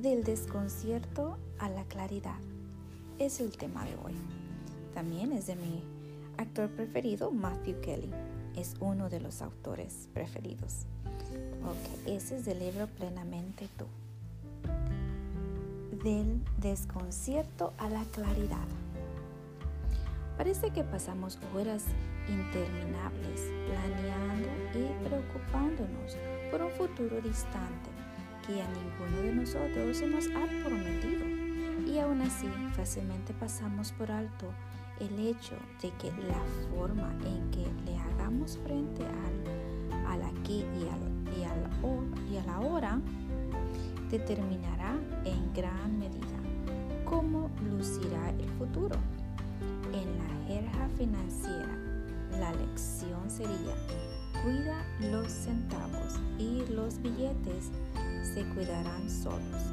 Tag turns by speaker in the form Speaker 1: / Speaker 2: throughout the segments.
Speaker 1: Del desconcierto a la claridad es el tema de hoy. También es de mi actor preferido, Matthew Kelly. Es uno de los autores preferidos. Ok, ese es del libro Plenamente tú. Del desconcierto a la claridad. Parece que pasamos horas interminables planeando y preocupándonos por un futuro distante que a ninguno de nosotros se nos ha prometido. Y aún así fácilmente pasamos por alto el hecho de que la forma en que le hagamos frente al, al aquí y, al, y, al, y a la hora determinará en gran medida cómo lucirá el futuro. En la jerja financiera, la lección sería, cuida los centavos y los billetes se cuidarán solos.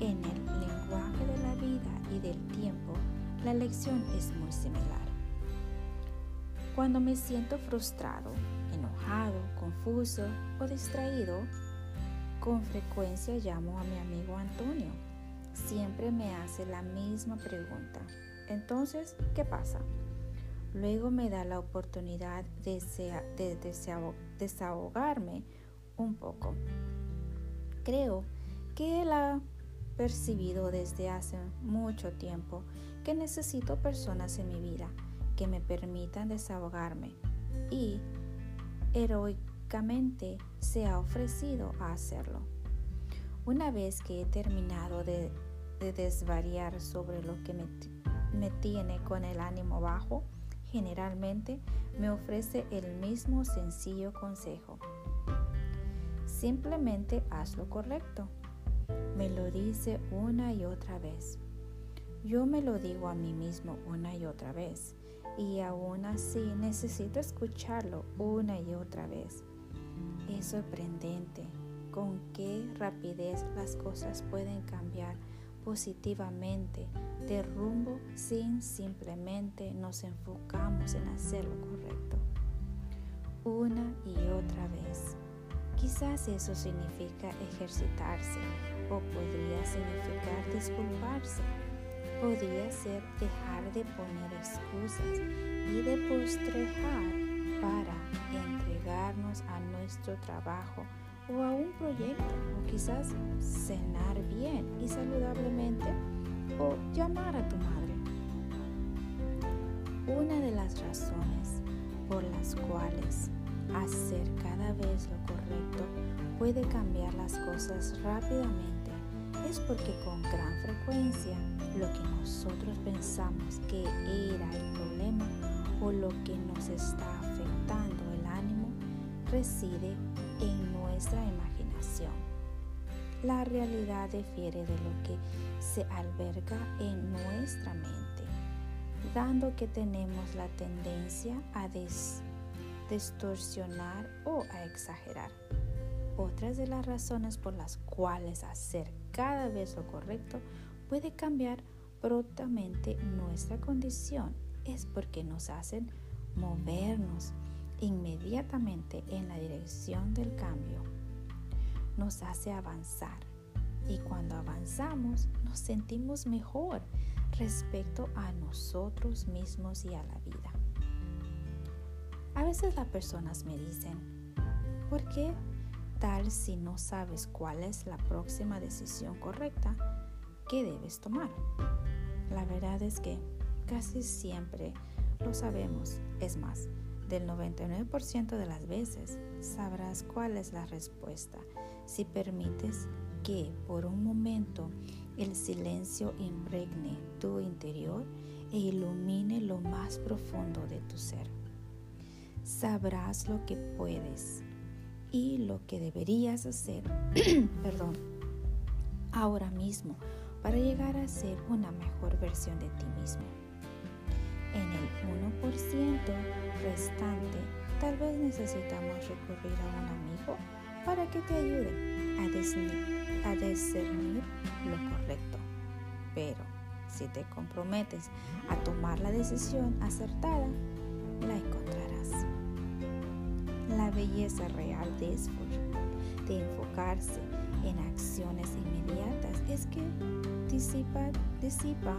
Speaker 1: En el lenguaje de la vida y del tiempo, la lección es muy similar. Cuando me siento frustrado, enojado, confuso o distraído, con frecuencia llamo a mi amigo Antonio. Siempre me hace la misma pregunta. Entonces, ¿qué pasa? Luego me da la oportunidad de, desahogarme un poco. Creo que él ha percibido desde hace mucho tiempo que necesito personas en mi vida que me permitan desahogarme y heroicamente se ha ofrecido a hacerlo. Una vez que he terminado de, desvariar sobre lo que me, tiene con el ánimo bajo, generalmente me ofrece el mismo sencillo consejo. Simplemente haz lo correcto. Me lo dice una y otra vez. Yo me lo digo a mí mismo una y otra vez y aún así necesito escucharlo una y otra vez. Es sorprendente con qué rapidez las cosas pueden cambiar positivamente de rumbo sin simplemente nos enfocamos en hacer lo correcto. Una y otra vez. Quizás eso significa ejercitarse o podría significar disculparse. Podría ser dejar de poner excusas y de postrejar para entregarnos a nuestro trabajo o a un proyecto o quizás cenar bien y saludablemente o llamar a tu madre. Una de las razones por las cuales hacer cada vez lo correcto puede cambiar las cosas rápidamente es porque con gran frecuencia lo que nosotros pensamos que era el problema o lo que nos está afectando el ánimo reside en nuestra imaginación. La realidad difiere de lo que se alberga en nuestra mente, dando que tenemos la tendencia a distorsionar o a exagerar. Otras de las razones por las cuales hacer cada vez lo correcto puede cambiar prontamente nuestra condición es porque nos hacen movernos inmediatamente en la dirección del cambio. Nos hace avanzar y cuando avanzamos nos sentimos mejor respecto a nosotros mismos y a la vida. A veces las personas me dicen, ¿por qué tal si no sabes cuál es la próxima decisión correcta que debes tomar? La verdad es que casi siempre lo sabemos. Es más, del 99% de las veces sabrás cuál es la respuesta. Si permites que por un momento el silencio impregne tu interior e ilumine lo más profundo de tu ser. Sabrás lo que puedes y lo que deberías hacer, perdón, ahora mismo para llegar a ser una mejor versión de ti mismo. En el 1% restante, tal vez necesitamos recurrir a un amigo para que te ayude a discernir, a discernir lo correcto. Pero si te comprometes a tomar la decisión acertada, la encontrarás la belleza real de, de enfocarse en acciones inmediatas es que disipa, disipa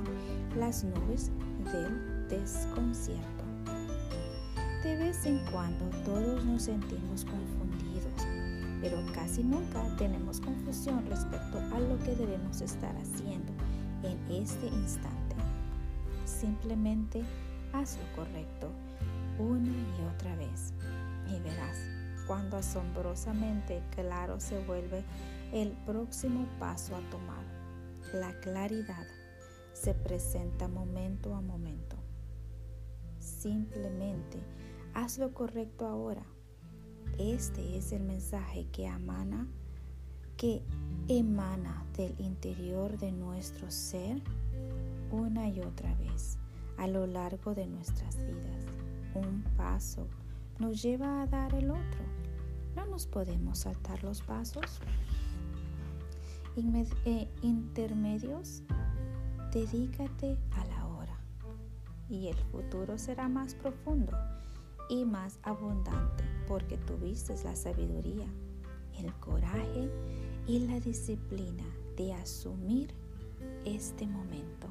Speaker 1: las nubes del desconcierto. De vez en cuando todos nos sentimos confundidos, pero casi nunca tenemos confusión respecto a lo que debemos estar haciendo en este instante. Simplemente haz lo correcto una y otra vez y verás cuando asombrosamente claro se vuelve el próximo paso a tomar. La claridad se presenta momento a momento. Simplemente haz lo correcto ahora. Este es el mensaje que emana, que emana del interior de nuestro ser una y otra vez a lo largo de nuestras vidas. Un paso nos lleva a dar el otro. No nos podemos saltar los pasos. Eh, intermedios, dedícate a la y el futuro será más profundo y más abundante porque tuviste la sabiduría, el coraje y la disciplina de asumir este momento.